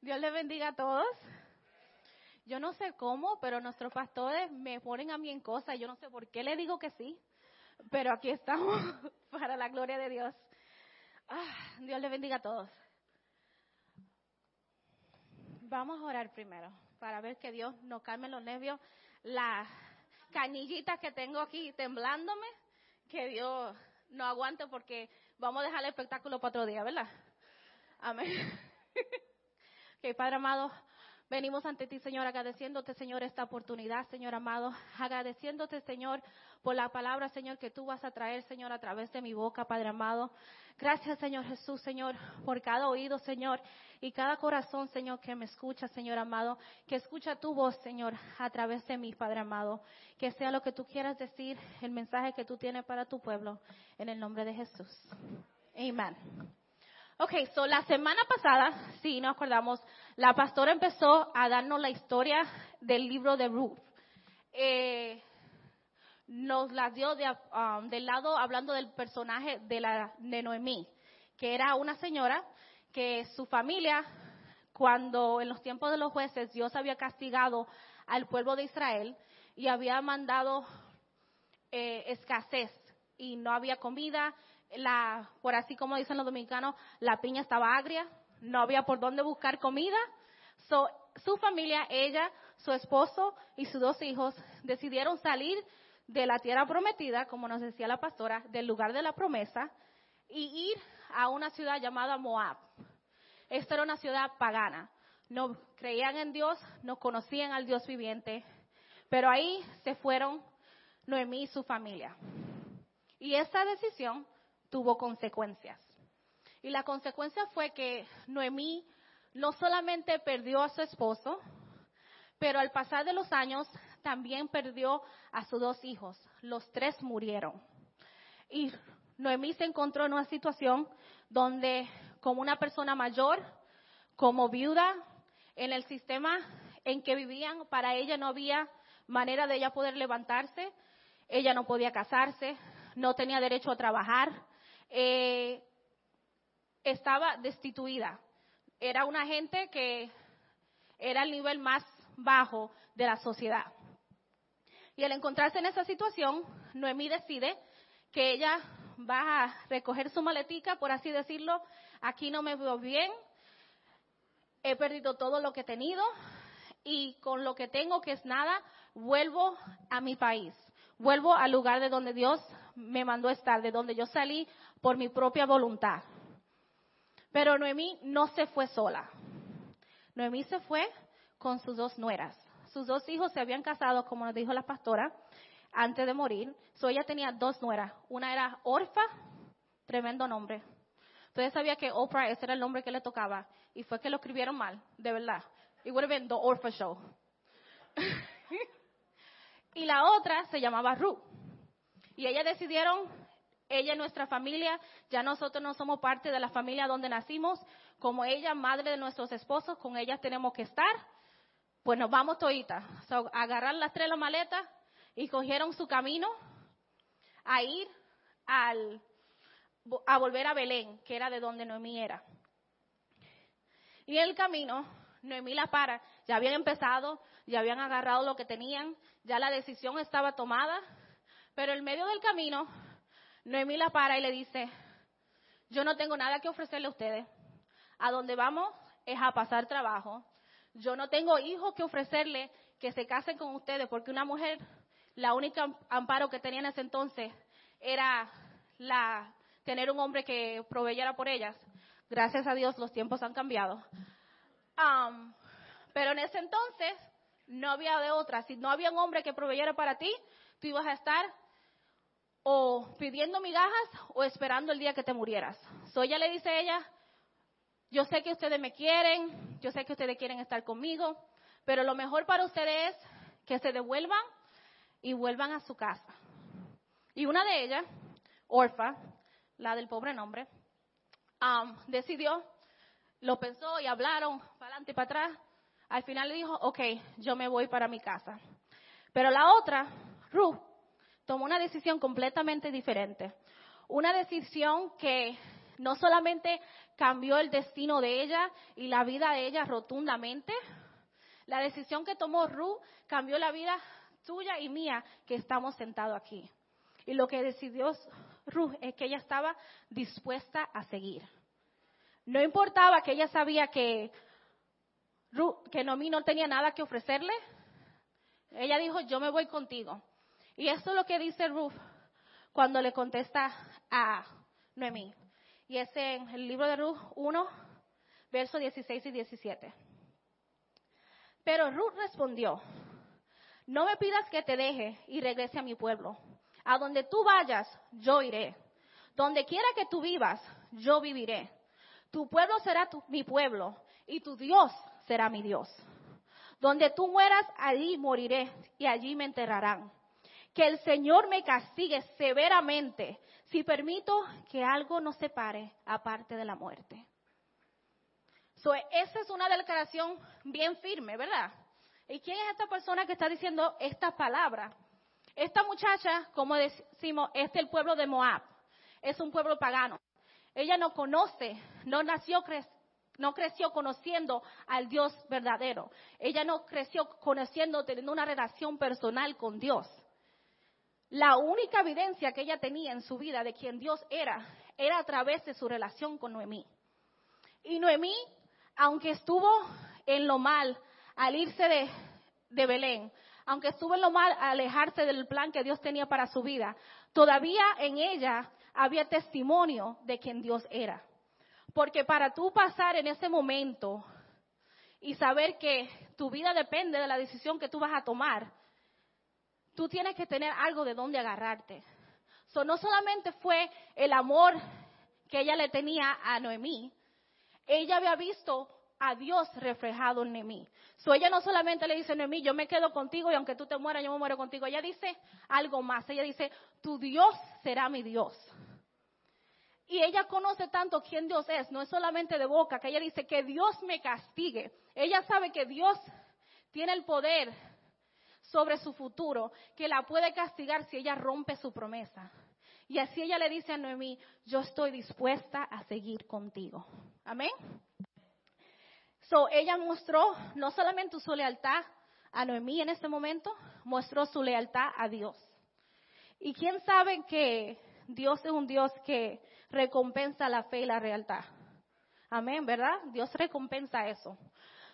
Dios les bendiga a todos. Yo no sé cómo, pero nuestros pastores me ponen a mí en cosas. Yo no sé por qué le digo que sí, pero aquí estamos para la gloria de Dios. Ah, Dios les bendiga a todos. Vamos a orar primero para ver que Dios nos calme los nervios, las canillitas que tengo aquí temblándome, que Dios no aguante porque vamos a dejar el espectáculo para otro día, ¿verdad? Amén. que Padre amado, venimos ante ti, Señor, agradeciéndote, Señor, esta oportunidad, Señor amado, agradeciéndote, Señor, por la palabra, Señor, que tú vas a traer, Señor, a través de mi boca, Padre amado. Gracias, Señor Jesús, Señor, por cada oído, Señor, y cada corazón, Señor, que me escucha, Señor amado, que escucha tu voz, Señor, a través de mí, Padre amado. Que sea lo que tú quieras decir, el mensaje que tú tienes para tu pueblo, en el nombre de Jesús. Amén. Ok, so la semana pasada, sí, nos acordamos, la pastora empezó a darnos la historia del libro de Ruth. Eh, nos la dio de, um, del lado hablando del personaje de, la, de Noemí, que era una señora que su familia, cuando en los tiempos de los jueces Dios había castigado al pueblo de Israel y había mandado eh, escasez y no había comida, la, por así como dicen los dominicanos, la piña estaba agria, no había por dónde buscar comida. su familia, ella, su esposo y sus dos hijos decidieron salir de la tierra prometida, como nos decía la pastora, del lugar de la promesa, y ir a una ciudad llamada Moab. Esta era una ciudad pagana. No creían en Dios, no conocían al Dios viviente, pero ahí se fueron Noemí y su familia. Y esta decisión tuvo consecuencias. Y la consecuencia fue que Noemí no solamente perdió a su esposo, pero al pasar de los años también perdió a sus dos hijos. Los tres murieron. Y Noemí se encontró en una situación donde como una persona mayor, como viuda, en el sistema en que vivían, para ella no había manera de ella poder levantarse, ella no podía casarse, no tenía derecho a trabajar, eh, estaba destituida. Era una gente que era el nivel más bajo de la sociedad. Y al encontrarse en esa situación, Noemí decide que ella va a recoger su maletica, por así decirlo, aquí no me veo bien, he perdido todo lo que he tenido y con lo que tengo, que es nada, vuelvo a mi país, vuelvo al lugar de donde Dios me mandó estar, de donde yo salí por mi propia voluntad. Pero Noemí no se fue sola. Noemí se fue con sus dos nueras. Sus dos hijos se habían casado, como nos dijo la pastora, antes de morir. So ella tenía dos nueras. Una era Orfa, tremendo nombre. Entonces sabía que Oprah ese era el nombre que le tocaba. Y fue que lo escribieron mal, de verdad. It would have been the Orpha Show. y la otra se llamaba Ruth. Y ellas decidieron, ella y nuestra familia, ya nosotros no somos parte de la familia donde nacimos, como ella, madre de nuestros esposos, con ellas tenemos que estar, pues nos vamos toditas. agarrar las tres la maleta y cogieron su camino a ir al, a volver a Belén, que era de donde Noemí era. Y en el camino, Noemí la para, ya habían empezado, ya habían agarrado lo que tenían, ya la decisión estaba tomada, pero en medio del camino, Noemí la para y le dice, yo no tengo nada que ofrecerle a ustedes, a donde vamos es a pasar trabajo, yo no tengo hijos que ofrecerle que se casen con ustedes, porque una mujer, la única amparo que tenía en ese entonces era la, tener un hombre que proveyera por ellas. Gracias a Dios los tiempos han cambiado. pero en ese entonces no había de otra. Si no había un hombre que proveyera para ti, tú ibas a estar o pidiendo migajas o esperando el día que te murieras. So ella le dice a ella, yo sé que ustedes me quieren, yo sé que ustedes quieren estar conmigo, pero lo mejor para ustedes es que se devuelvan y vuelvan a su casa. Y una de ellas, Orfa, la del pobre nombre, um, decidió, lo pensó y hablaron para adelante y para atrás. Al final le dijo, ok, yo me voy para mi casa. Pero la otra, Ruth, tomó una decisión completamente diferente. Una decisión que no solamente cambió el destino de ella y la vida de ella rotundamente, la decisión que tomó Ruth cambió la vida tuya y mía que estamos sentados aquí. Y lo que decidió Ruth es que ella estaba dispuesta a seguir. No importaba que ella sabía que, que Noemí no tenía nada que ofrecerle. Ella dijo, yo me voy contigo. Y esto es lo que dice Ruth cuando le contesta a Noemí. Y es en el libro de Ruth 1, versos 16 y 17. Pero Ruth respondió, no me pidas que te deje y regrese a mi pueblo. A donde tú vayas, yo iré. Donde quiera que tú vivas, yo viviré. Tu pueblo será mi pueblo y tu Dios será mi Dios. Donde tú mueras, allí moriré y allí me enterrarán. Que el Señor me castigue severamente si permito que algo nos separe aparte de la muerte. So, esa es una declaración bien firme, ¿verdad? ¿Y quién es esta persona que está diciendo estas palabras? Esta muchacha, como decimos, es del pueblo de Moab. Es un pueblo pagano. Ella no conoce, no nació, no creció conociendo al Dios verdadero. Ella no creció conociendo, teniendo una relación personal con Dios. La única evidencia que ella tenía en su vida de quién Dios era, era a través de su relación con Noemí. Y Noemí, aunque estuvo en lo mal al irse de, Belén, aunque estuvo en lo mal al alejarse del plan que Dios tenía para su vida, todavía en ella había testimonio de quien Dios era. Porque para tú pasar en ese momento y saber que tu vida depende de la decisión que tú vas a tomar, tú tienes que tener algo de dónde agarrarte. So, no solamente fue el amor que ella le tenía a Noemí, ella había visto a Dios reflejado en Noemí. So, ella no solamente le dice, Noemí, yo me quedo contigo y aunque tú te mueras, yo me muero contigo. Ella dice algo más. Ella dice, tu Dios será mi Dios. Y ella conoce tanto quién Dios es, no es solamente de boca, que ella dice que Dios me castigue. Ella sabe que Dios tiene el poder sobre su futuro, que la puede castigar si ella rompe su promesa. Y así ella le dice a Noemí, yo estoy dispuesta a seguir contigo. Amén. So, ella mostró no solamente su lealtad a Noemí en este momento, mostró su lealtad a Dios. Y quién sabe que Dios es un Dios que recompensa la fe y la lealtad. Amén, ¿verdad? Dios recompensa eso.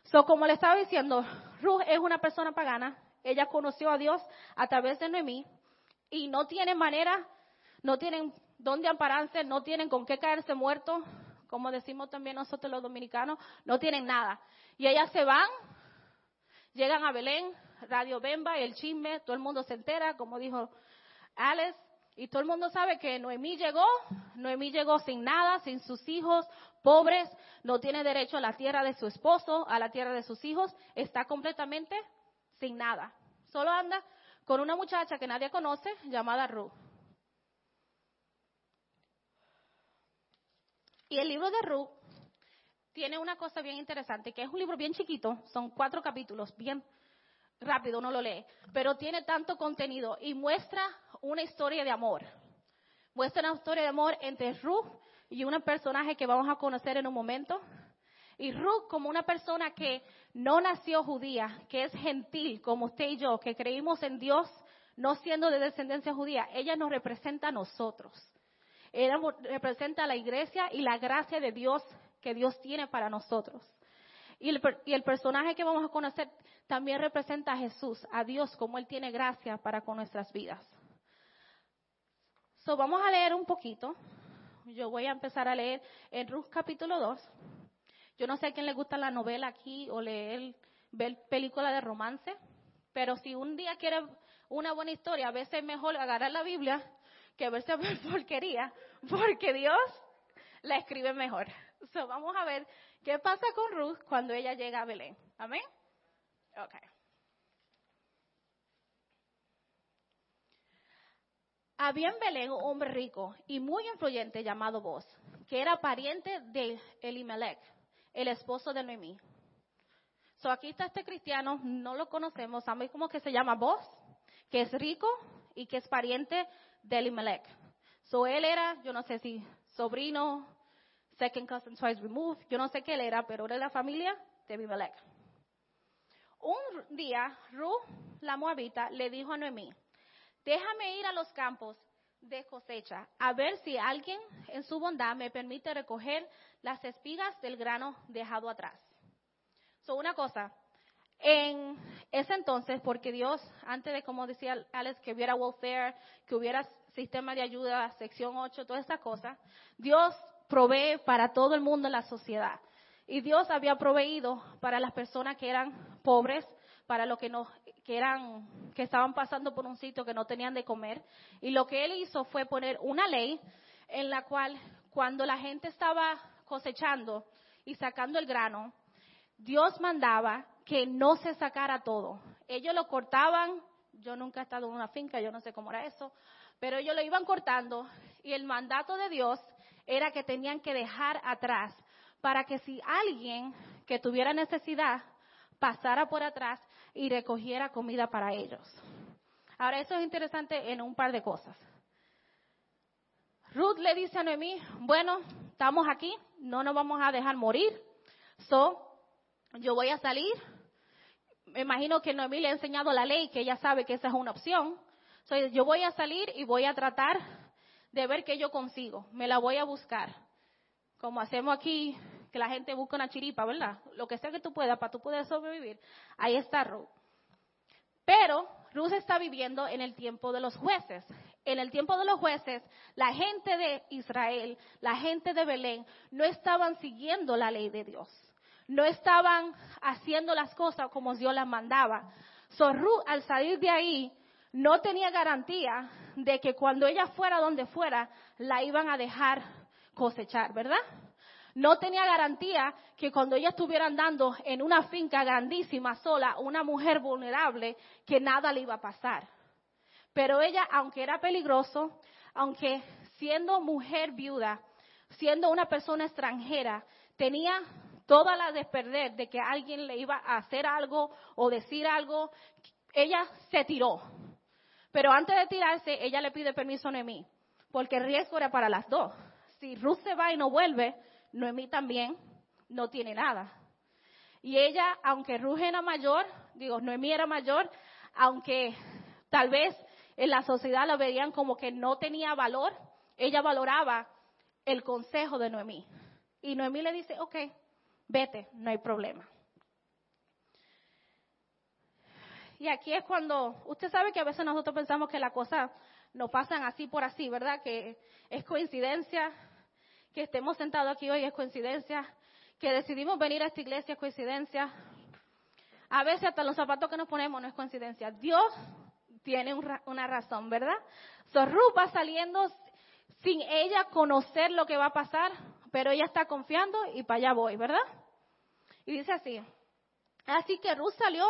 So, como le estaba diciendo, Ruth es una persona pagana. Ella conoció a Dios a través de Noemí y no tiene manera, no tienen dónde ampararse, no tienen con qué caerse muertos, como decimos también nosotros los dominicanos, no tienen nada. Y ellas se van, llegan a Belén, Radio Bemba, el chisme, todo el mundo se entera, como dijo Alex, y todo el mundo sabe que Noemí llegó, Noemí llegó sin nada, sin sus hijos, pobres, no tiene derecho a la tierra de su esposo, a la tierra de sus hijos, está completamente sin nada. Solo anda con una muchacha que nadie conoce llamada Ruth. Y el libro de Ruth tiene una cosa bien interesante, que es un libro bien chiquito, son cuatro capítulos, bien rápido uno lo lee, pero tiene tanto contenido y muestra una historia de amor. Muestra una historia de amor entre Ruth y un personaje que vamos a conocer en un momento. Y Ruth como una persona que no nació judía, que es gentil, como usted y yo, que creímos en Dios, no siendo de descendencia judía, ella nos representa a nosotros. Ella representa a la iglesia y la gracia de Dios que Dios tiene para nosotros. Y el, y el, personaje que vamos a conocer también representa a Jesús, a Dios, como Él tiene gracia para con nuestras vidas. So, vamos a leer un poquito. Yo voy a empezar a leer en Ruth capítulo 2. Yo no sé a quién le gusta la novela aquí o leer, ver película de romance, pero si un día quiere una buena historia, a veces es mejor agarrar la Biblia que verse porquería, porque Dios la escribe mejor. So, vamos a ver qué pasa con Ruth cuando ella llega a Belén. Amén. Okay. Había en Belén un hombre rico y muy influyente llamado Boz, que era pariente de Elimelech, el esposo de Noemí. So aquí está este cristiano, no lo conocemos, sabemos cómo que se llama Boz, que es rico y que es pariente de Elimelech. So él era, yo no sé si sobrino, second cousin twice removed. Yo no sé qué él era, pero era de la familia de Abimelech. Un día, Ruth, la moabita, le dijo a Noemí, déjame ir a los campos de cosecha a ver si alguien en su bondad me permite recoger las espigas del grano dejado atrás. So, una cosa, en ese entonces, porque Dios, antes de, como decía Alex, que hubiera welfare, que hubiera sistema de ayuda, sección 8, todas estas cosas, Dios provee para todo el mundo en la sociedad. Y Dios había proveído para las personas que eran pobres, para los que no, que eran, que estaban pasando por un sitio que no tenían de comer. Y lo que él hizo fue poner una ley en la cual cuando la gente estaba cosechando y sacando el grano, Dios mandaba que no se sacara todo. Ellos lo cortaban, yo nunca he estado en una finca, yo no sé cómo era eso, pero ellos lo iban cortando y el mandato de Dios era que tenían que dejar atrás para que si alguien que tuviera necesidad pasara por atrás y recogiera comida para ellos. Ahora, eso es interesante en un par de cosas. Ruth le dice a Noemí, bueno, estamos aquí, no nos vamos a dejar morir, so, yo voy a salir. Me imagino que Noemí le ha enseñado la ley, que ella sabe que esa es una opción. So, yo voy a salir y voy a tratar de ver qué yo consigo. Me la voy a buscar. Como hacemos aquí, que la gente busca una chiripa, ¿verdad? Lo que sea que tú puedas para tú poder sobrevivir. Ahí está Ruth. Pero Ruth está viviendo en el tiempo de los jueces. En el tiempo de los jueces, la gente de Israel, la gente de Belén, no estaban siguiendo la ley de Dios. No estaban haciendo las cosas como Dios las mandaba. So Ruth, al salir de ahí, no tenía garantía de que cuando ella fuera donde fuera, la iban a dejar cosechar, ¿verdad? No tenía garantía que cuando ella estuviera andando en una finca grandísima sola, una mujer vulnerable, que nada le iba a pasar. Pero ella, aunque era peligroso, aunque siendo mujer viuda, siendo una persona extranjera, tenía toda la de de que alguien le iba a hacer algo o decir algo, ella se tiró. Pero antes de tirarse, ella le pide permiso a Noemí, porque el riesgo era para las dos. Si Ruth se va y no vuelve, Noemí también no tiene nada. Y ella, aunque Ruth era mayor, digo, Noemí era mayor, aunque tal vez en la sociedad la veían como que no tenía valor, ella valoraba el consejo de Noemí. Y Noemí le dice, ok, vete, no hay problema. Y aquí es cuando, usted sabe que a veces nosotros pensamos que las cosas no pasan así por así, ¿verdad? Que es coincidencia, que estemos sentados aquí hoy es coincidencia, que decidimos venir a esta iglesia es coincidencia. A veces hasta los zapatos que nos ponemos no es coincidencia. Dios tiene una razón, ¿verdad? So, va saliendo sin ella conocer lo que va a pasar, pero ella está confiando y para allá voy, ¿verdad? Y dice así, así que Ruth salió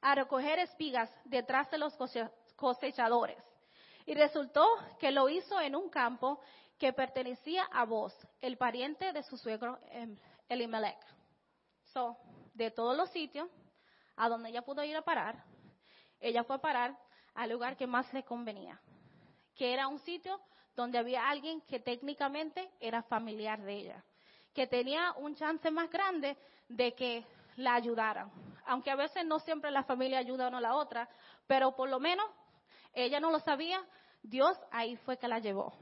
a recoger espigas detrás de los cosechadores. Y resultó que lo hizo en un campo que pertenecía a vos, el pariente de su suegro em, Elimelech. So, de todos los sitios a donde ella pudo ir a parar, ella fue a parar al lugar que más le convenía, que era un sitio donde había alguien que técnicamente era familiar de ella, que tenía un chance más grande de que la ayudaran. Aunque a veces no siempre la familia ayuda una a la otra, pero por lo menos ella no lo sabía, Dios ahí fue que la llevó.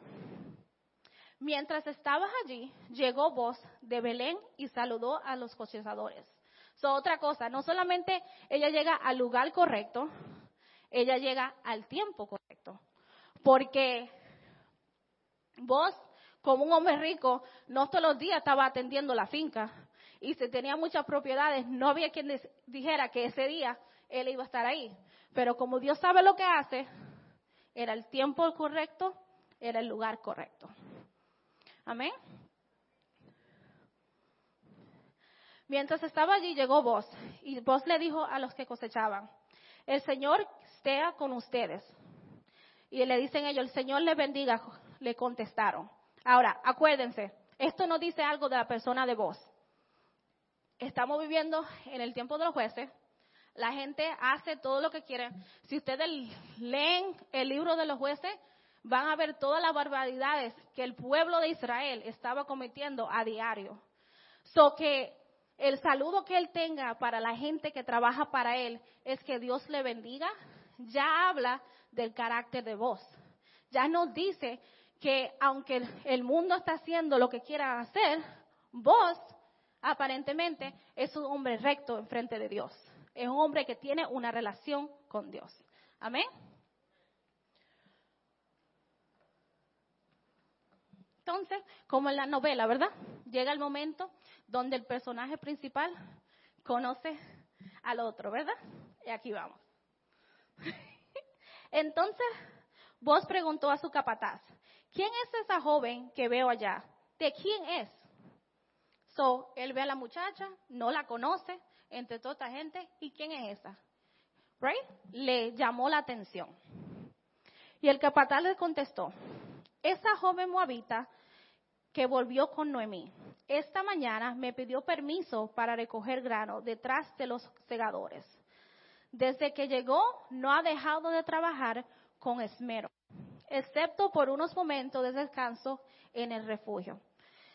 Mientras estabas allí, llegó voz de Belén y saludó a los cosechadores. So, otra cosa, no solamente ella llega al lugar correcto, ella llega al tiempo correcto. Porque vos, como un hombre rico, no todos los días estaba atendiendo la finca, y si tenía muchas propiedades, no había quien dijera que ese día él iba a estar ahí. Pero como Dios sabe lo que hace, era el tiempo correcto, era el lugar correcto. Amén. Mientras estaba allí llegó vos y vos le dijo a los que cosechaban, el Señor esté con ustedes. Y le dicen ellos, el Señor le bendiga, le contestaron. Ahora, acuérdense, esto no dice algo de la persona de vos estamos viviendo en el tiempo de los jueces. La gente hace todo lo que quiere. Si ustedes leen el libro de los jueces, van a ver todas las barbaridades que el pueblo de Israel estaba cometiendo a diario. So que el saludo que él tenga para la gente que trabaja para él es que Dios le bendiga, ya habla del carácter de vos. Ya nos dice que aunque el mundo está haciendo lo que quiera hacer, vos aparentemente es un hombre recto en frente de Dios. Es un hombre que tiene una relación con Dios. Amén. Entonces, como en la novela, ¿verdad? Llega el momento donde el personaje principal conoce al otro, ¿verdad? Y aquí vamos. Entonces, vos preguntó a su capataz, ¿quién es esa joven que veo allá? ¿De quién es? So, él ve a la muchacha, no la conoce, entre toda esta gente, ¿y quién es esa? Right? Le llamó la atención. Y el capataz le contestó, esa joven moabita que volvió con Noemí, esta mañana me pidió permiso para recoger grano detrás de los segadores. Desde que llegó no ha dejado de trabajar con esmero, excepto por unos momentos de descanso en el refugio.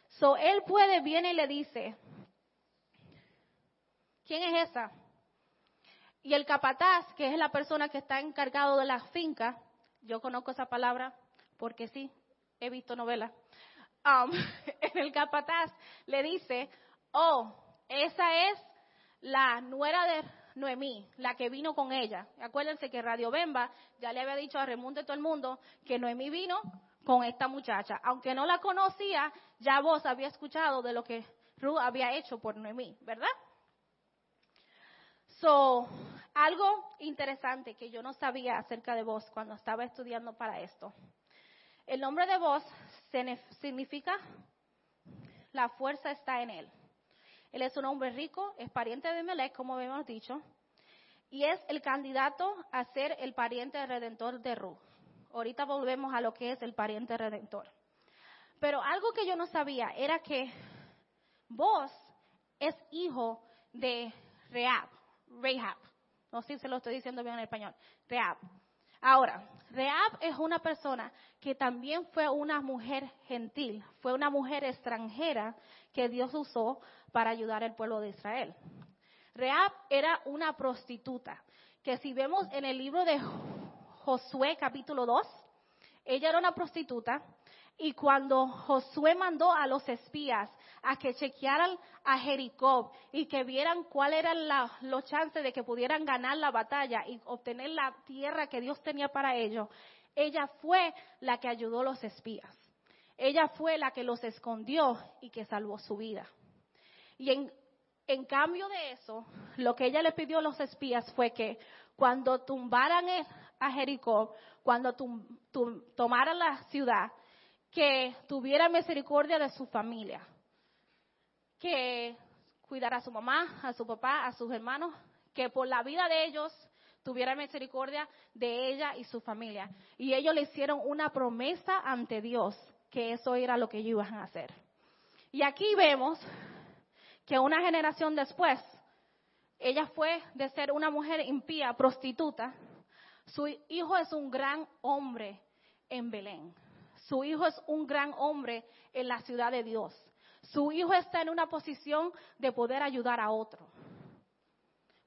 So él puede, viene y le dice, ¿quién es esa? Y el capataz, que es la persona que está encargado de la finca, yo conozco esa palabra porque sí, he visto novelas. Um, en el capataz le dice, oh, esa es la nuera de Noemí, la que vino con ella. Acuérdense que Radio Bemba ya le había dicho a Remunte todo el mundo que Noemí vino con esta muchacha. Aunque no la conocía, ya vos había escuchado de lo que Ruth había hecho por Noemí, ¿verdad? So, algo interesante que yo no sabía acerca de vos cuando estaba estudiando para esto. El nombre de vos significa la fuerza está en él. Él es un hombre rico, es pariente de Melech, como hemos dicho, y es el candidato a ser el pariente redentor de Ruth. Ahorita volvemos a lo que es el pariente redentor. Pero algo que yo no sabía era que vos es hijo de Rehab, Rehab. No sé si se lo estoy diciendo bien en español. Rehab. Ahora, Rehab es una persona que también fue una mujer gentil, fue una mujer extranjera que Dios usó para ayudar al pueblo de Israel. Rehab era una prostituta, que si vemos en el libro de Josué capítulo 2, ella era una prostituta y cuando Josué mandó a los espías a que chequearan a Jericó y que vieran cuáles eran los chances de que pudieran ganar la batalla y obtener la tierra que Dios tenía para ellos, ella fue la que ayudó a los espías. Ella fue la que los escondió y que salvó su vida. Y en, cambio de eso, lo que ella le pidió a los espías fue que cuando tumbaran a Jericó, cuando tomaran la ciudad, que tuviera misericordia de su familia, que cuidara a su mamá, a su papá, a sus hermanos, que por la vida de ellos tuviera misericordia de ella y su familia. Y ellos le hicieron una promesa ante Dios que eso era lo que ellos iban a hacer. Y aquí vemos que una generación después, ella fue de ser una mujer impía, prostituta, su hijo es un gran hombre en Belén. Su hijo es un gran hombre en la ciudad de Dios. Su hijo está en una posición de poder ayudar a otro.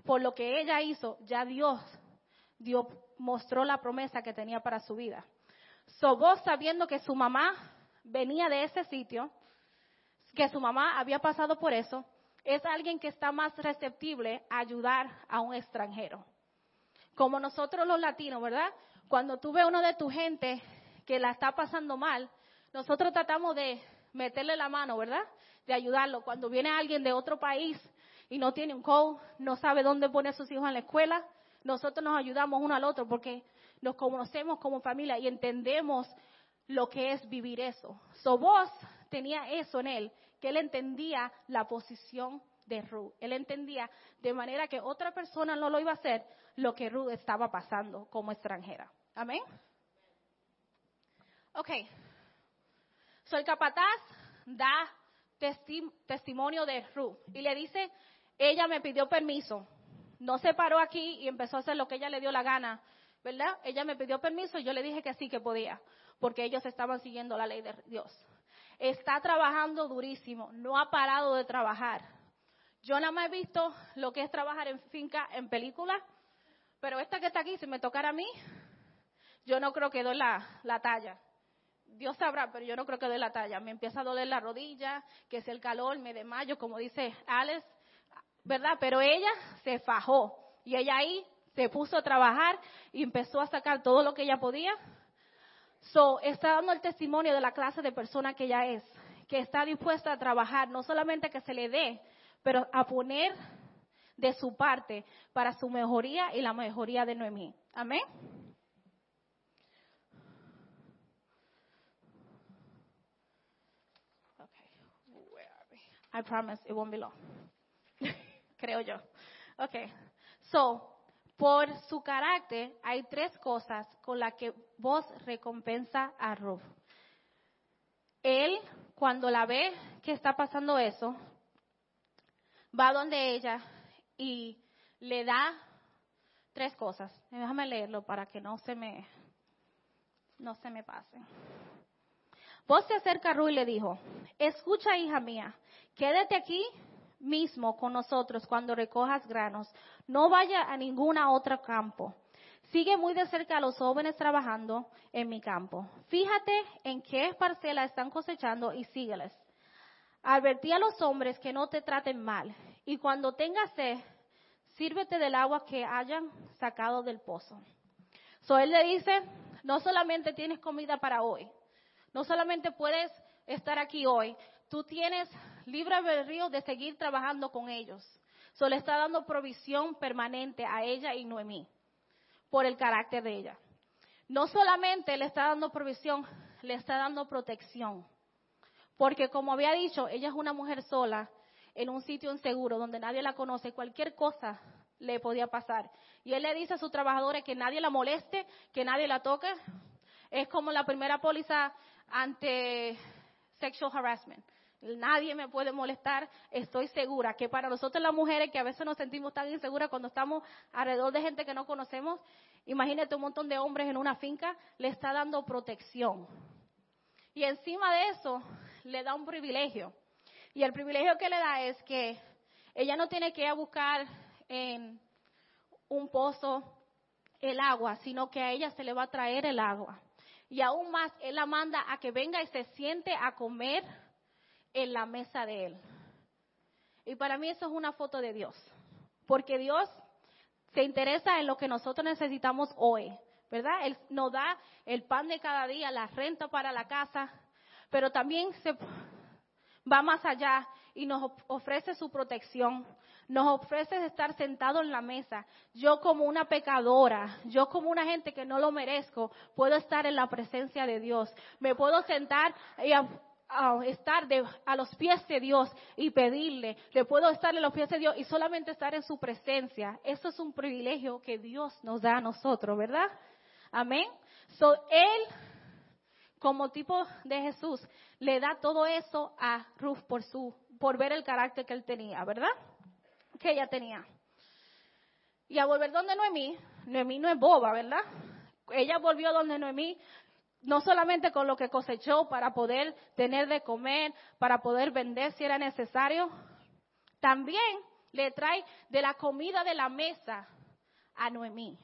Por lo que ella hizo, ya Dios, Dios mostró la promesa que tenía para su vida. So vos sabiendo que su mamá venía de ese sitio, que su mamá había pasado por eso, es alguien que está más receptible a ayudar a un extranjero. Como nosotros los latinos, ¿verdad? Cuando tú ves uno de tu gente que la está pasando mal, nosotros tratamos de meterle la mano, ¿verdad? De ayudarlo. Cuando viene alguien de otro país y no tiene un code, no sabe dónde poner a sus hijos en la escuela, nosotros nos ayudamos uno al otro porque nos conocemos como familia y entendemos lo que es vivir eso. So vos tenía eso en él, que él entendía la posición de Ruth. Él entendía de manera que otra persona no lo iba a hacer lo que Ruth estaba pasando como extranjera. Amén. Ok. Soy capataz da testimonio de Ruth y le dice, ella me pidió permiso. No se paró aquí y empezó a hacer lo que ella le dio la gana ¿verdad? Ella me pidió permiso y yo le dije que sí que podía, porque ellos estaban siguiendo la ley de Dios. Está trabajando durísimo, no ha parado de trabajar. Yo nada más he visto lo que es trabajar en finca en películas, pero esta que está aquí, si me tocara a mí, yo no creo que doy la talla. Dios sabrá, pero yo no creo que doy la talla. Me empieza a doler la rodilla, que es el calor, me desmayo, como dice Alex, ¿verdad? Pero ella se fajó y ella ahí se puso a trabajar y empezó a sacar todo lo que ella podía. So, está dando el testimonio de la clase de persona que ella es, que está dispuesta a trabajar, no solamente que se le dé, pero a poner de su parte para su mejoría y la mejoría de Noemí. Amén. I promise it won't be long. Creo yo. Okay. So, por su carácter, hay tres cosas con las que vos recompensa a Ruth. Él, cuando la ve que está pasando eso, va donde ella y le da tres cosas. Déjame leerlo para que no se me, no se me pase. Vos se acerca a Ruth y le dijo, escucha hija mía, quédate aquí mismo con nosotros cuando recojas granos. No vaya a ninguna otro campo. Sigue muy de cerca a los jóvenes trabajando en mi campo. Fíjate en qué parcela están cosechando y sígueles. Advertí a los hombres que no te traten mal. Y cuando tengas sed, sírvete del agua que hayan sacado del pozo. So él le dice, no solamente tienes comida para hoy, no solamente puedes estar aquí hoy, tú tienes libre albedrío de seguir trabajando con ellos. So le está dando provisión permanente a ella y Noemí por el carácter de ella. No solamente le está dando provisión, le está dando protección. Porque como había dicho, ella es una mujer sola en un sitio inseguro donde nadie la conoce, cualquier cosa le podía pasar. Y él le dice a sus trabajadores que nadie la moleste, que nadie la toque. Es como la primera póliza ante sexual harassment nadie me puede molestar, estoy segura que para nosotros las mujeres que a veces nos sentimos tan inseguras cuando estamos alrededor de gente que no conocemos, imagínate un montón de hombres en una finca, le está dando protección. Y encima de eso, le da un privilegio. Y el privilegio que le da es que ella no tiene que ir a buscar en un pozo el agua, sino que a ella se le va a traer el agua. Y aún más, él la manda a que venga y se siente a comer en la mesa de Él. Y para mí eso es una foto de Dios, porque Dios se interesa en lo que nosotros necesitamos hoy, ¿verdad? Él nos da el pan de cada día, la renta para la casa, pero también se va más allá y nos ofrece su protección, nos ofrece estar sentado en la mesa. Yo como una pecadora, yo como una gente que no lo merezco, puedo estar en la presencia de Dios. Me puedo sentar y estar a los pies de Dios y pedirle, le puedo estar en los pies de Dios y solamente estar en su presencia. Eso es un privilegio que Dios nos da a nosotros, ¿verdad? Amén. So, él, como tipo de Jesús, le da todo eso a Ruth por su, por ver el carácter que él tenía, ¿verdad? Que ella tenía. Y a volver donde Noemí, Noemí no es boba, ¿verdad? Ella volvió donde Noemí no solamente con lo que cosechó para poder tener de comer, para poder vender si era necesario, también le trae de la comida de la mesa a Noemí.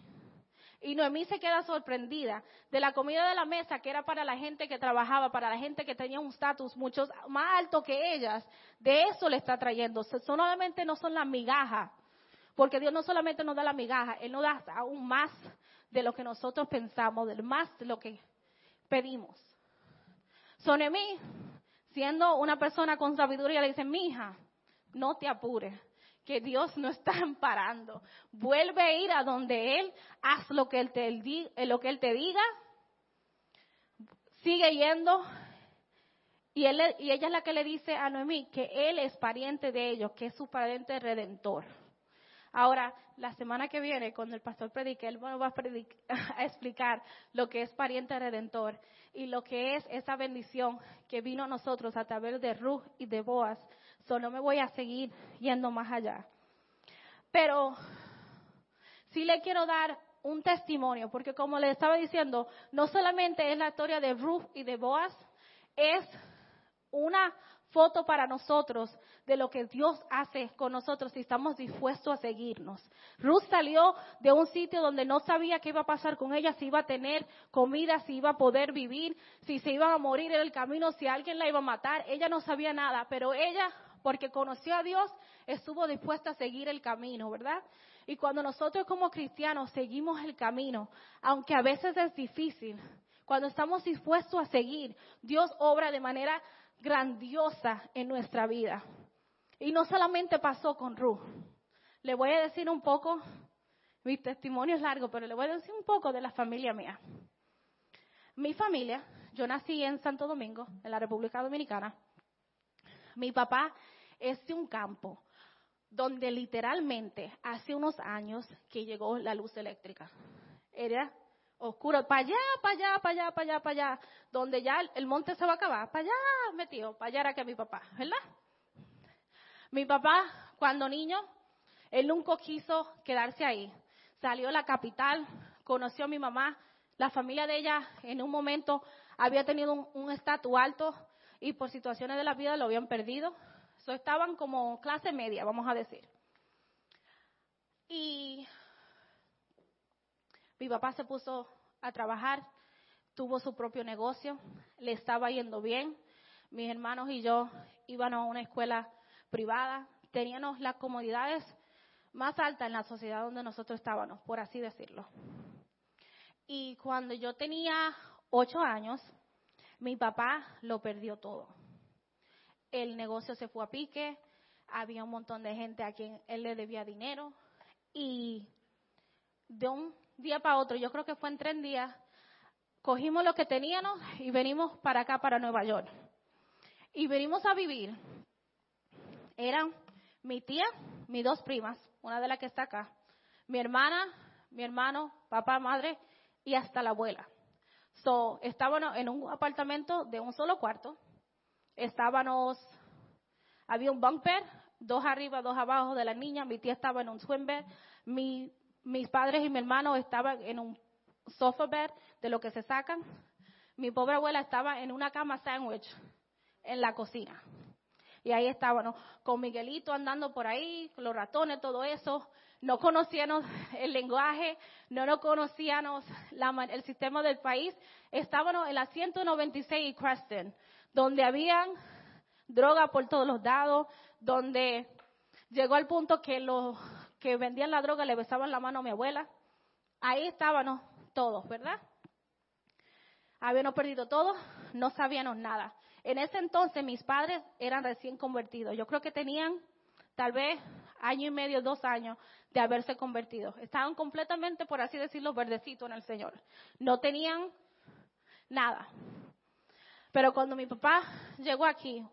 Y Noemí se queda sorprendida de la comida de la mesa que era para la gente que trabajaba, para la gente que tenía un estatus mucho más alto que ellas. De eso le está trayendo. Solamente no son las migajas, porque Dios no solamente nos da la migaja, Él nos da aún más de lo que nosotros pensamos, más de lo que pedimos. Sonemí, siendo una persona con sabiduría, le dice, mija, no te apures, que Dios no está amparando. Vuelve a ir a donde Él, haz lo que Él te, eh, lo que él te diga, sigue yendo. Y, él, y ella es la que le dice a Noemí que Él es pariente de ellos, que es su pariente redentor. Ahora, la semana que viene, cuando el pastor predique, él va a, explicar lo que es pariente redentor y lo que es esa bendición que vino a nosotros a través de Ruth y de Boaz. Solo me voy a seguir yendo más allá. Pero sí le quiero dar un testimonio, porque como le estaba diciendo, no solamente es la historia de Ruth y de Boaz, es una foto para nosotros de lo que Dios hace con nosotros si estamos dispuestos a seguirnos. Ruth salió de un sitio donde no sabía qué iba a pasar con ella, si iba a tener comida, si iba a poder vivir, si se iba a morir en el camino, si alguien la iba a matar. Ella no sabía nada, pero ella, porque conoció a Dios, estuvo dispuesta a seguir el camino, ¿verdad? Y cuando nosotros como cristianos seguimos el camino, aunque a veces es difícil, cuando estamos dispuestos a seguir, Dios obra de manera grandiosa en nuestra vida. Y no solamente pasó con Ruth. Le voy a decir un poco, mi testimonio es largo, pero le voy a decir un poco de la familia mía. Mi familia, yo nací en Santo Domingo, en la República Dominicana. Mi papá es de un campo donde literalmente hace unos años que llegó la luz eléctrica. Era oscuro, para allá, para allá, para allá, para allá, para allá, donde ya el, monte se va a acabar, para allá metido, para allá era que mi papá, ¿verdad? Mi papá, cuando niño, él nunca quiso quedarse ahí. Salió a la capital, conoció a mi mamá, la familia de ella en un momento había tenido un estatus alto y por situaciones de la vida lo habían perdido. So, estaban como clase media, vamos a decir. Y mi papá se puso a trabajar, tuvo su propio negocio, le estaba yendo bien. Mis hermanos y yo íbamos a una escuela privada, teníamos las comodidades más altas en la sociedad donde nosotros estábamos, por así decirlo. Y cuando yo tenía ocho años, mi papá lo perdió todo. El negocio se fue a pique, había un montón de gente a quien él le debía dinero y de un día para otro, yo creo que fue en tres días, cogimos lo que teníamos y venimos para acá, para Nueva York. Y venimos a vivir. Eran mi tía, mis dos primas, una de las que está acá, mi hermana, mi hermano, papá, madre y hasta la abuela. So, estábamos en un apartamento de un solo cuarto. Estábamos, había un bumper, dos arriba, dos abajo de la niña. Mi tía estaba en un swim bed. Mi mis padres y mi hermano estaban en un sofa bed de lo que se sacan. Mi pobre abuela estaba en una cama sandwich en la cocina. Y ahí estábamos con Miguelito andando por ahí, los ratones, todo eso. No conocíamos el lenguaje, no nos conocíamos el sistema del país. Estábamos en la 196 y Creston, donde habían droga por todos los lados, donde llegó al punto que los que vendían la droga le besaban la mano a mi abuela. Ahí estábamos todos, ¿verdad? Habíamos perdido todo, no sabíamos nada. En ese entonces mis padres eran recién convertidos. Yo creo que tenían tal vez año y medio, dos años de haberse convertido. Estaban completamente, por así decirlo, verdecitos en el Señor. No tenían nada. Pero cuando mi papá llegó aquí,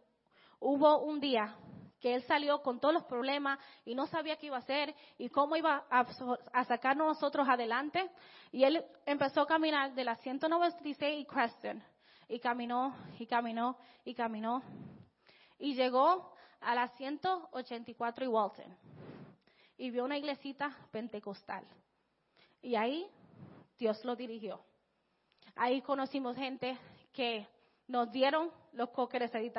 hubo un día que él salió con todos los problemas y no sabía qué iba a hacer y cómo iba a, sacarnos nosotros adelante. Y él empezó a caminar de la 196 y Creston. Y caminó, y caminó, y caminó. Y llegó a la 184 y Walton. Y vio una iglesita pentecostal. Y ahí Dios lo dirigió. Ahí conocimos gente que nos dieron los coques que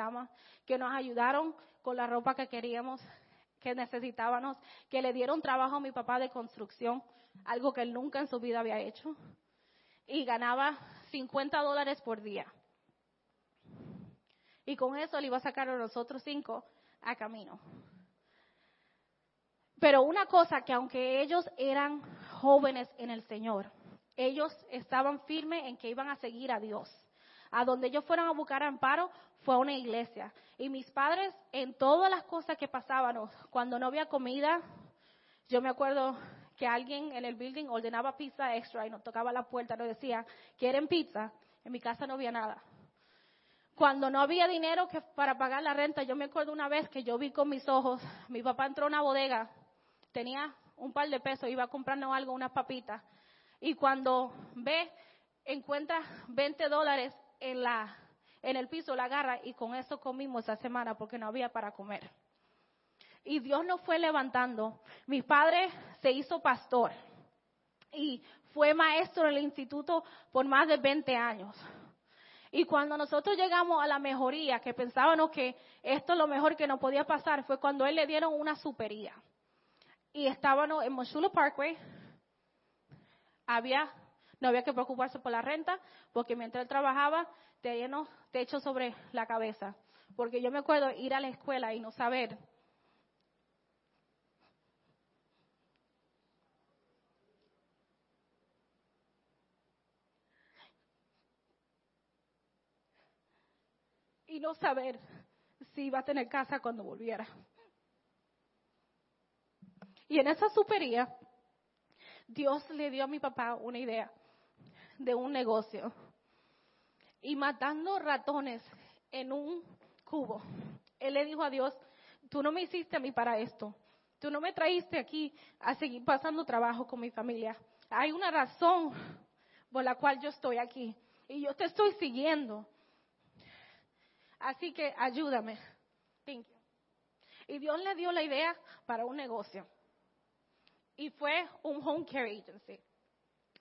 que nos ayudaron con la ropa que queríamos, que necesitábamos, que le dieron trabajo a mi papá de construcción, algo que él nunca en su vida había hecho, y ganaba 50 dólares por día. Y con eso le iba a sacar a nosotros cinco a camino. Pero una cosa que aunque ellos eran jóvenes en el Señor, ellos estaban firmes en que iban a seguir a Dios. A donde ellos fueron a buscar amparo fue a una iglesia. Y mis padres, en todas las cosas que pasaban, cuando no había comida, yo me acuerdo que alguien en el building ordenaba pizza extra y nos tocaba la puerta, nos decía, ¿quieren pizza? En mi casa no había nada. Cuando no había dinero que para pagar la renta, yo me acuerdo una vez que yo vi con mis ojos, mi papá entró a una bodega, tenía un par de pesos, iba comprando algo, unas papitas, y cuando ve, encuentra 20 dólares en, la, en el piso, la agarra y con eso comimos esa semana porque no había para comer. Y Dios nos fue levantando. Mi padre se hizo pastor. y fue maestro en el instituto por más de 20 años. Y cuando nosotros llegamos a la mejoría, que pensábamos que esto es lo mejor que nos podía pasar, fue cuando él le dieron una supería. Y estábamos en Mochulo Parkway, había, no había que preocuparse por la renta, porque mientras él trabajaba, teníamos techo sobre la cabeza. Porque yo me acuerdo ir a la escuela y no saber y no saber si iba a tener casa cuando volviera. Y en esa supería, Dios le dio a mi papá una idea de un negocio. Y matando ratones en un cubo, él le dijo a Dios, tú no me hiciste a mí para esto. Tú no me traíste aquí a seguir pasando trabajo con mi familia. Hay una razón por la cual yo estoy aquí. Y yo te estoy siguiendo. Así que ayúdame. Thank you. Y Dios le dio la idea para un negocio. Y fue un home care agency.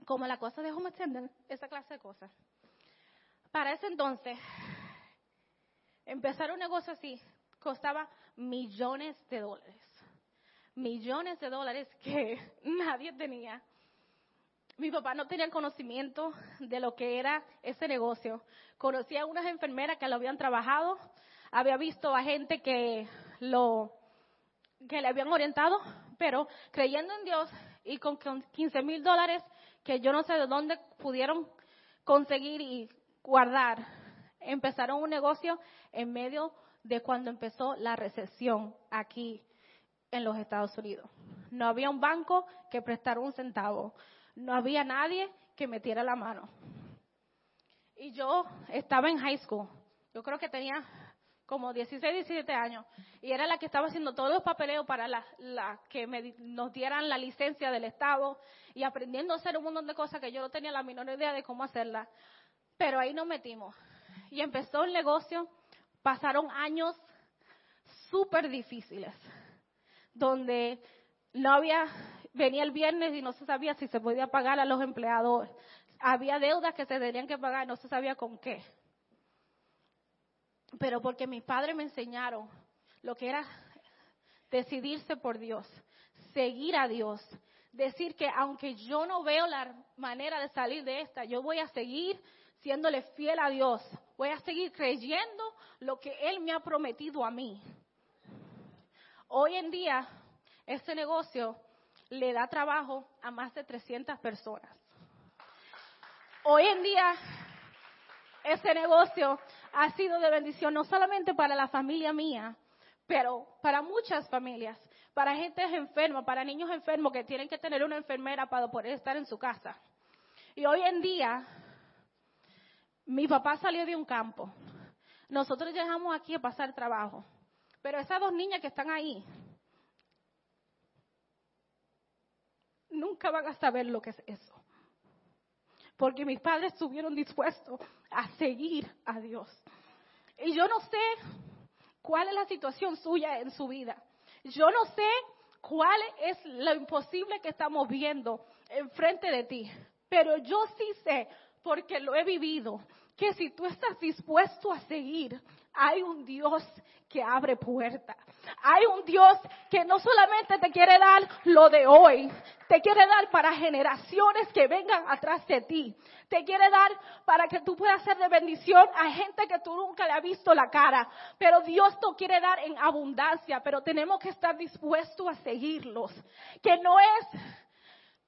Como la cosa de home attendant, esa clase de cosas. Para ese entonces, empezar un negocio así costaba millones de dólares. Millones de dólares que nadie tenía mi papá no tenía conocimiento de lo que era ese negocio. Conocía a unas enfermeras que lo habían trabajado, había visto a gente que lo que le habían orientado, pero creyendo en Dios y con 15 mil dólares que yo no sé de dónde pudieron conseguir y guardar, empezaron un negocio en medio de cuando empezó la recesión aquí en los Estados Unidos. No había un banco que prestara un centavo no había nadie que metiera la mano. Y yo estaba en high school. Yo creo que tenía como 16, 17 años. Y era la que estaba haciendo todos los papeleos para que nos dieran la licencia del Estado y aprendiendo a hacer un montón de cosas que yo no tenía la menor idea de cómo hacerlas. Pero ahí nos metimos. Y empezó el negocio. Pasaron años súper difíciles, donde no había venía el viernes y no se sabía si se podía pagar a los empleados. Había deudas que se tenían que pagar, no se sabía con qué. Pero porque mis padres me enseñaron lo que era decidirse por Dios, seguir a Dios, decir que aunque yo no veo la manera de salir de esta, yo voy a seguir siéndole fiel a Dios, voy a seguir creyendo lo que Él me ha prometido a mí. Hoy en día, este negocio le da trabajo a más de 300 personas. Hoy en día, ese negocio ha sido de bendición no solamente para la familia mía, pero para muchas familias, para gente enferma, para niños enfermos que tienen que tener una enfermera para poder estar en su casa. Y hoy en día, mi papá salió de un campo. Nosotros llegamos aquí a pasar trabajo. Pero esas dos niñas que están ahí, nunca van a saber lo que es eso. Porque mis padres estuvieron dispuestos a seguir a Dios. Y yo no sé cuál es la situación suya en su vida. Yo no sé cuál es lo imposible que estamos viendo enfrente de ti. Pero yo sí sé, porque lo he vivido, que si tú estás dispuesto a seguir, hay un Dios que abre puertas. Hay un Dios que no solamente te quiere dar lo de hoy, te quiere dar para generaciones que vengan atrás de ti. Te quiere dar para que tú puedas ser de bendición a gente que tú nunca le has visto la cara. Pero Dios te quiere dar en abundancia, pero tenemos que estar dispuestos a seguirlos. Que no es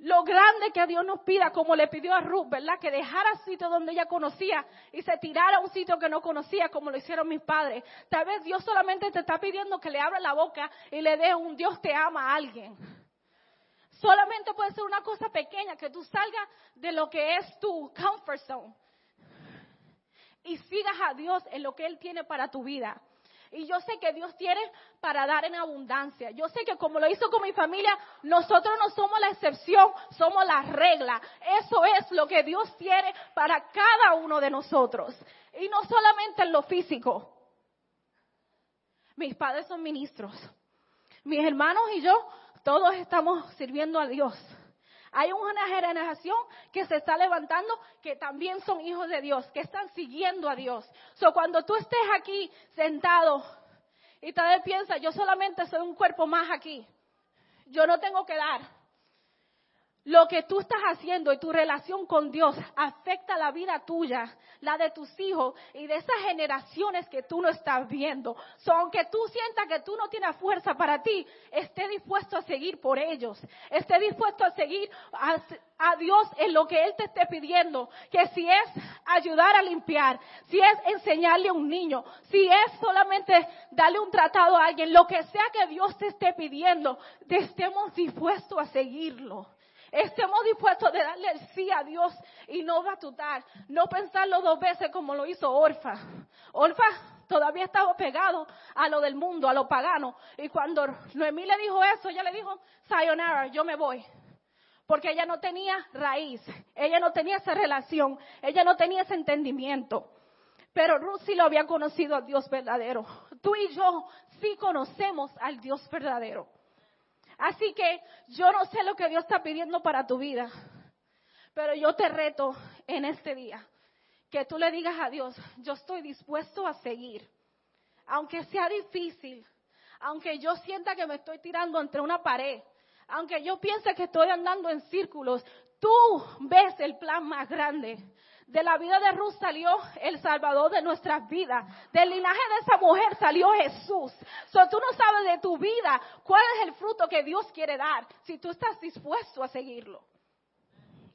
lo grande que Dios nos pida, como le pidió a Ruth, ¿verdad? Que dejara sitio donde ella conocía y se tirara a un sitio que no conocía, como lo hicieron mis padres. Tal vez Dios solamente te está pidiendo que le abra la boca y le dé un Dios te ama a alguien. Solamente puede ser una cosa pequeña, que tú salgas de lo que es tu comfort zone y sigas a Dios en lo que Él tiene para tu vida. Y yo sé que Dios tiene para dar en abundancia. Yo sé que como lo hizo con mi familia, nosotros no somos la excepción, somos la regla. Eso es lo que Dios tiene para cada uno de nosotros. Y no solamente en lo físico. Mis padres son ministros. Mis hermanos y yo, todos estamos sirviendo a Dios. Hay una generación que se está levantando que también son hijos de Dios, que están siguiendo a Dios. So, cuando tú estés aquí sentado y tal vez piensas, yo solamente soy un cuerpo más aquí, yo no tengo que dar. Lo que tú estás haciendo y tu relación con Dios afecta la vida tuya, la de tus hijos y de esas generaciones que tú no estás viendo. So, aunque tú sientas que tú no tienes fuerza para ti, esté dispuesto a seguir por ellos. Esté dispuesto a seguir a, a Dios en lo que Él te esté pidiendo. Que si es ayudar a limpiar, si es enseñarle a un niño, si es solamente darle un tratado a alguien, lo que sea que Dios te esté pidiendo, estemos dispuestos a seguirlo. Estemos dispuestos a darle el sí a Dios y no batutar, no pensarlo dos veces como lo hizo Orfa. Orfa todavía estaba pegado a lo del mundo, a lo pagano. Y cuando Noemí le dijo eso, ella le dijo, sayonara, yo me voy. Porque ella no tenía raíz, ella no tenía esa relación, ella no tenía ese entendimiento. Pero Ruth sí lo había conocido al Dios verdadero. Tú y yo sí conocemos al Dios verdadero. Así que yo no sé lo que Dios está pidiendo para tu vida, pero yo te reto en este día que tú le digas a Dios, yo estoy dispuesto a seguir, aunque sea difícil, aunque yo sienta que me estoy tirando entre una pared, aunque yo piense que estoy andando en círculos, tú ves el plan más grande. De la vida de Ruth salió el Salvador de nuestras vidas. Del linaje de esa mujer salió Jesús. So, tú no sabes de tu vida cuál es el fruto que Dios quiere dar si tú estás dispuesto a seguirlo.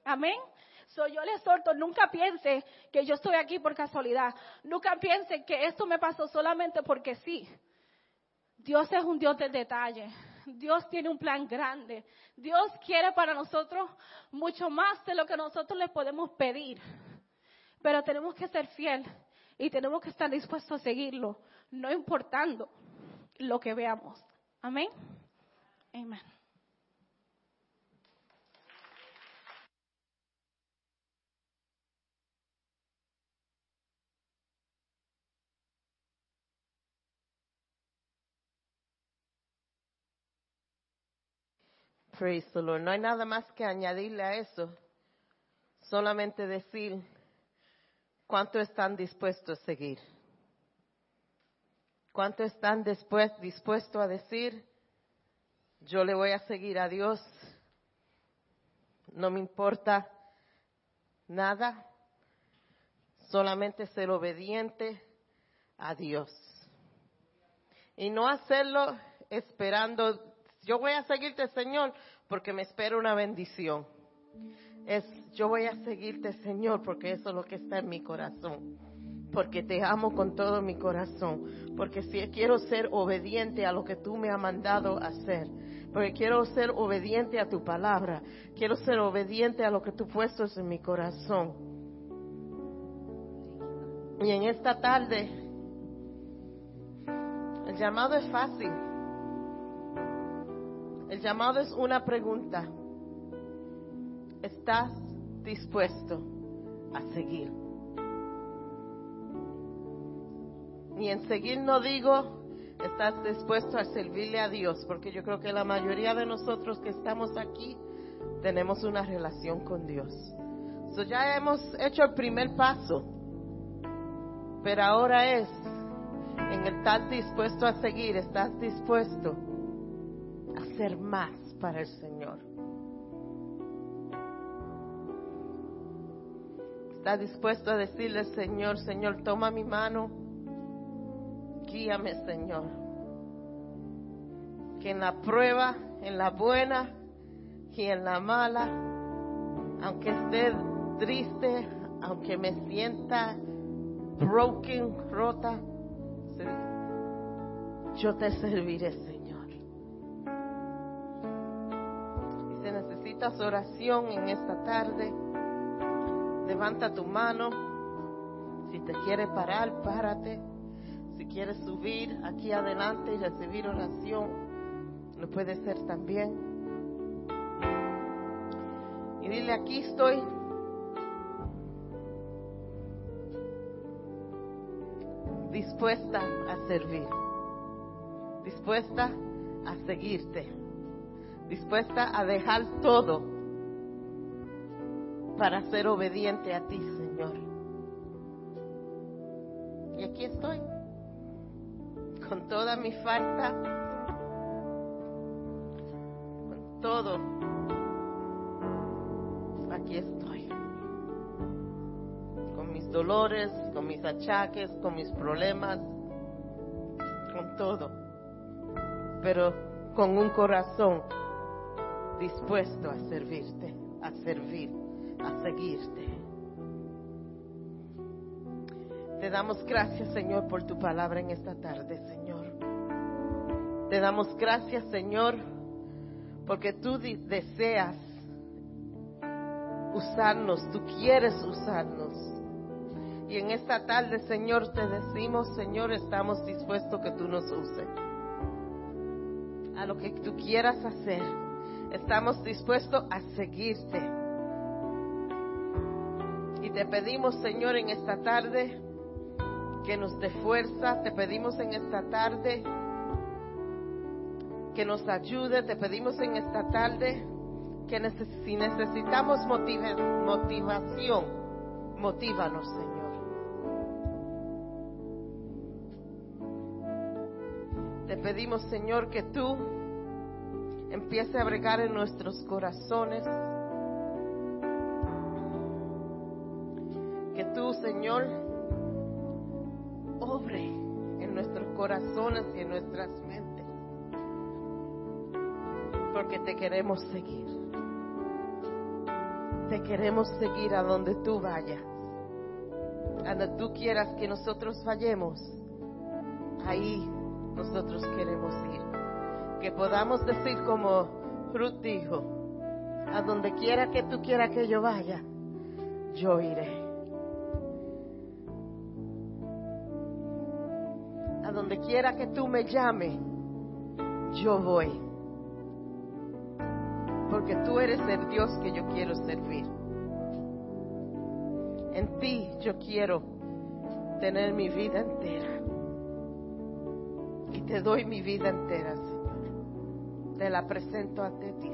Amén. So, yo le exhorto, nunca piense que yo estoy aquí por casualidad. Nunca piense que esto me pasó solamente porque sí. Dios es un Dios de detalle. Dios tiene un plan grande. Dios quiere para nosotros mucho más de lo que nosotros le podemos pedir. Pero tenemos que ser fiel y tenemos que estar dispuestos a seguirlo, no importando lo que veamos. Amén. Amén. Praise the Lord. No hay nada más que añadirle a eso. Solamente decir ¿Cuánto están dispuestos a seguir? ¿Cuánto están dispuestos a decir, yo le voy a seguir a Dios? No me importa nada, solamente ser obediente a Dios. Y no hacerlo esperando, yo voy a seguirte Señor porque me espera una bendición es yo voy a seguirte Señor porque eso es lo que está en mi corazón. Porque te amo con todo mi corazón. Porque si quiero ser obediente a lo que tú me has mandado hacer. Porque quiero ser obediente a tu palabra. Quiero ser obediente a lo que tú puestos en mi corazón. Y en esta tarde, el llamado es fácil. El llamado es una pregunta estás dispuesto a seguir. Y en seguir no digo, estás dispuesto a servirle a Dios, porque yo creo que la mayoría de nosotros que estamos aquí tenemos una relación con Dios. So ya hemos hecho el primer paso, pero ahora es en el estar dispuesto a seguir, estás dispuesto a hacer más para el Señor. Está dispuesto a decirle, Señor, Señor, toma mi mano, guíame, Señor. Que en la prueba, en la buena y en la mala, aunque esté triste, aunque me sienta broken, rota, yo te serviré, Señor. Y si necesitas oración en esta tarde, levanta tu mano. Si te quieres parar, párate. Si quieres subir aquí adelante y recibir oración, lo puede ser también. Y dile, aquí estoy. Dispuesta a servir. Dispuesta a seguirte. Dispuesta a dejar todo para ser obediente a ti, Señor. Y aquí estoy, con toda mi falta, con todo. Aquí estoy, con mis dolores, con mis achaques, con mis problemas, con todo, pero con un corazón dispuesto a servirte, a servir, a seguirte. Te damos gracias, Señor, por tu palabra en esta tarde, Señor. Te damos gracias, Señor, porque tú deseas usarnos, tú quieres usarnos. Y en esta tarde, Señor, te decimos, Señor, estamos dispuestos que tú nos uses. A lo que tú quieras hacer, estamos dispuestos a seguirte. Te pedimos, Señor, en esta tarde, que nos dé fuerza. Te pedimos en esta tarde que nos ayude. Te pedimos en esta tarde que si necesitamos motivación, motívanos, Señor. Te pedimos, Señor, que tú empieces a bregar en nuestros corazones. Señor, obre en nuestros corazones y en nuestras mentes. Porque te queremos seguir. Te queremos seguir a donde tú vayas. A donde tú quieras que nosotros vayamos. Ahí nosotros queremos ir. Que podamos decir como Ruth dijo, a donde quiera que tú quieras que yo vaya, yo iré. Donde quiera que tú me llames, yo voy. Porque tú eres el Dios que yo quiero servir. En ti yo quiero tener mi vida entera. Y te doy mi vida entera, Señor. Te la presento ante ti,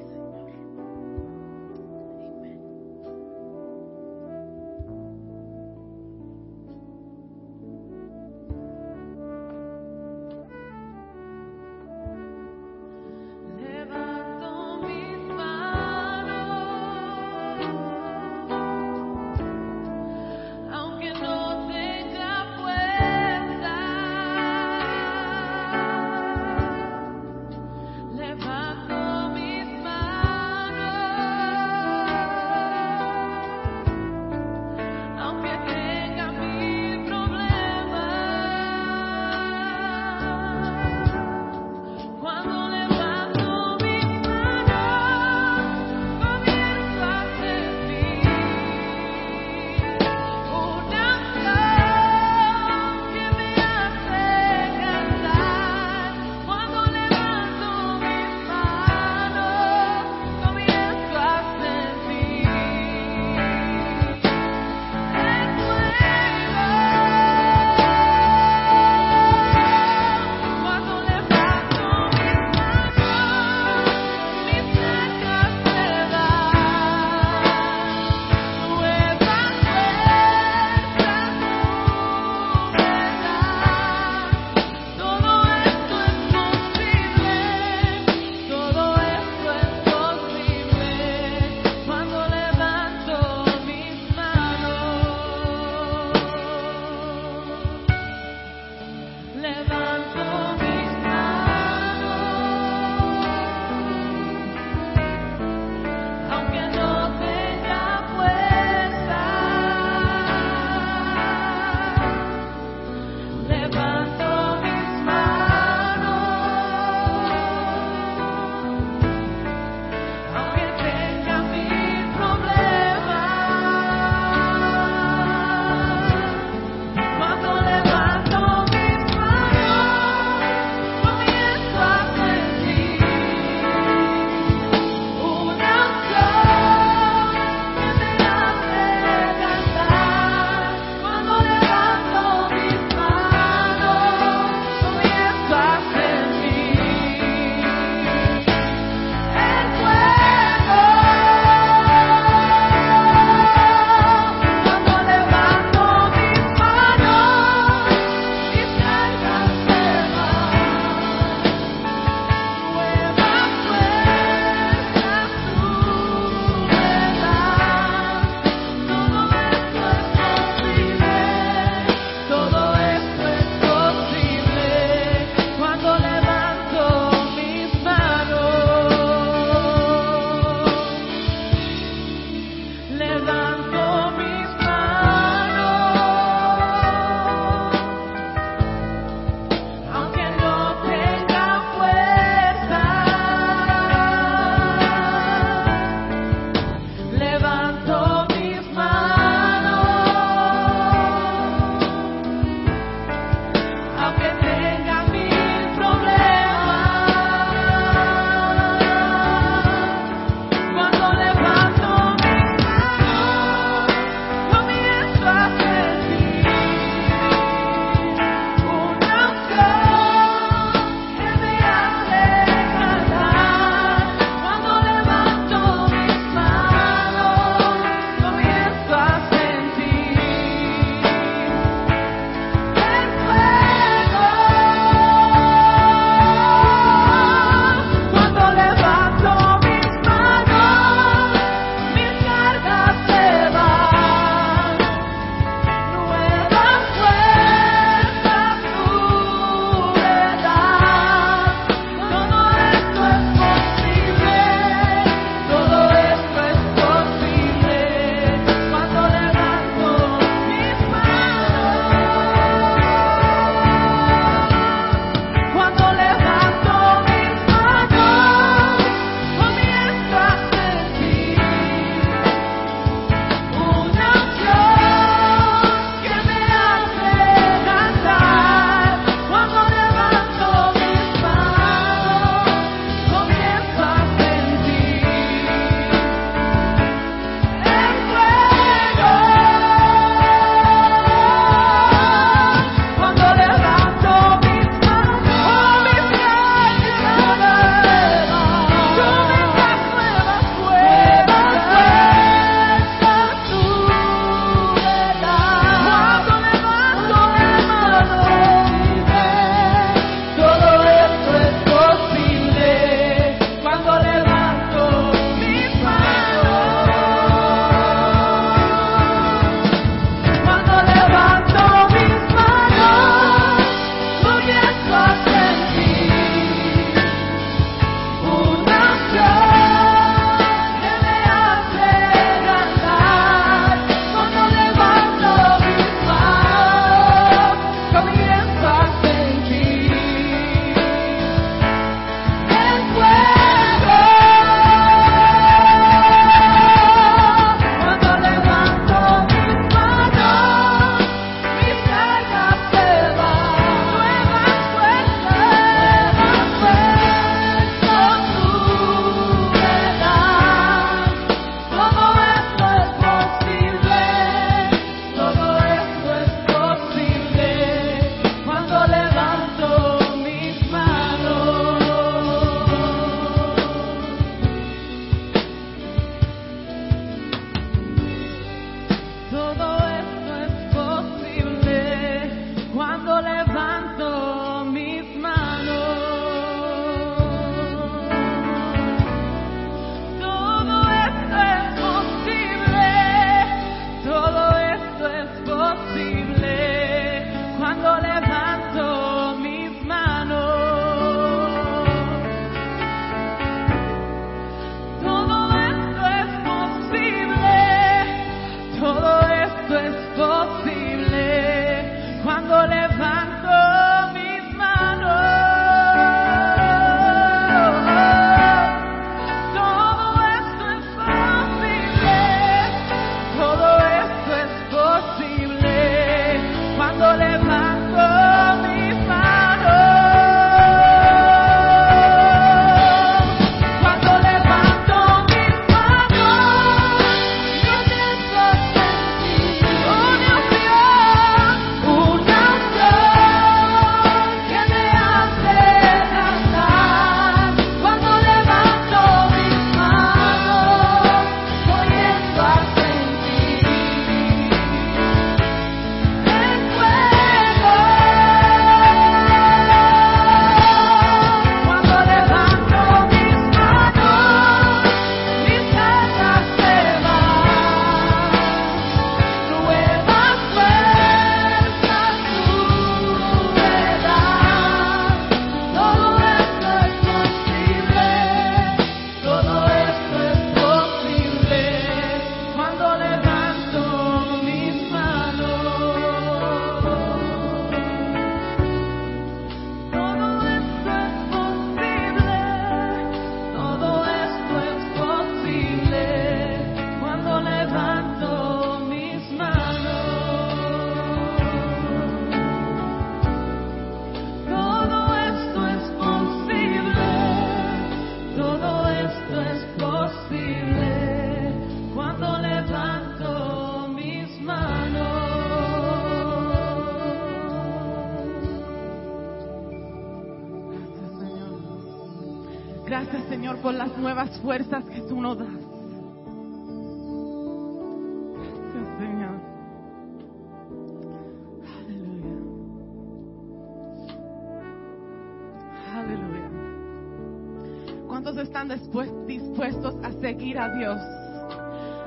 Dios?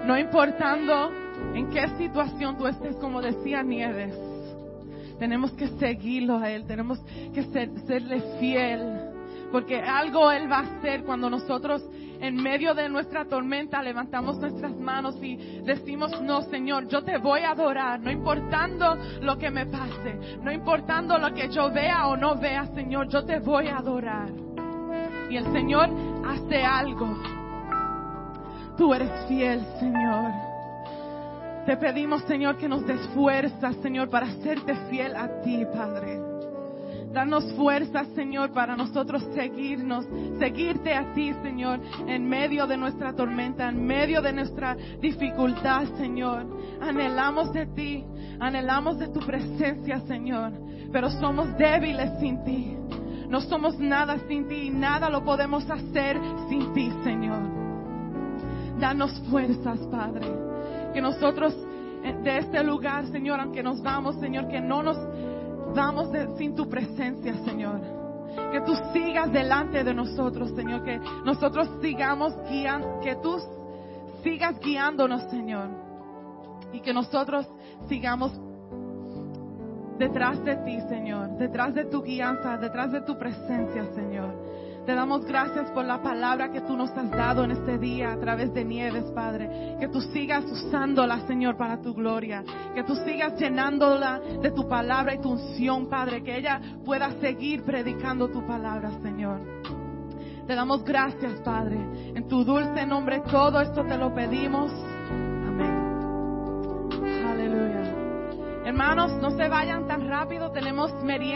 No importando en qué situación tú estés, como decía Nieves. Tenemos que seguirlo a Él, tenemos que ser- serle fiel, porque algo Él va a hacer cuando nosotros en medio de nuestra tormenta levantamos nuestras manos y decimos, no Señor, yo te voy a adorar, no importando lo que me pase, no importando lo que yo vea o no vea, Señor, yo te voy a adorar. Y el Señor hace algo. Tú eres fiel, Señor. Te pedimos, Señor, que nos des fuerzas, Señor, para hacerte fiel a ti, Padre. Danos fuerzas, Señor, para nosotros seguirnos, seguirte a ti, Señor, en medio de nuestra tormenta, en medio de nuestra dificultad, Señor. Anhelamos de ti, anhelamos de tu presencia, Señor, pero somos débiles sin ti. No somos nada sin ti y nada lo podemos hacer sin ti, Señor. Danos fuerzas, Padre. Que nosotros eh, de este lugar, Señor, aunque nos vamos, Señor, que no nos vamos sin tu presencia, Señor. Que tú sigas delante de nosotros, Señor. Que nosotros sigamos guiando, que tú sigas guiándonos, Señor. Y que nosotros sigamos detrás de ti, Señor. Detrás de tu guianza, detrás de tu presencia, Señor. Te damos gracias por la palabra que tú nos has dado en este día a través de Nieves, Padre. Que tú sigas usándola, Señor, para tu gloria. Que tú sigas llenándola de tu palabra y tu unción, Padre. Que ella pueda seguir predicando tu palabra, Señor. Te damos gracias, Padre. En tu dulce nombre todo esto te lo pedimos. Amén. Aleluya. Hermanos, no se vayan tan rápido. Tenemos merienda.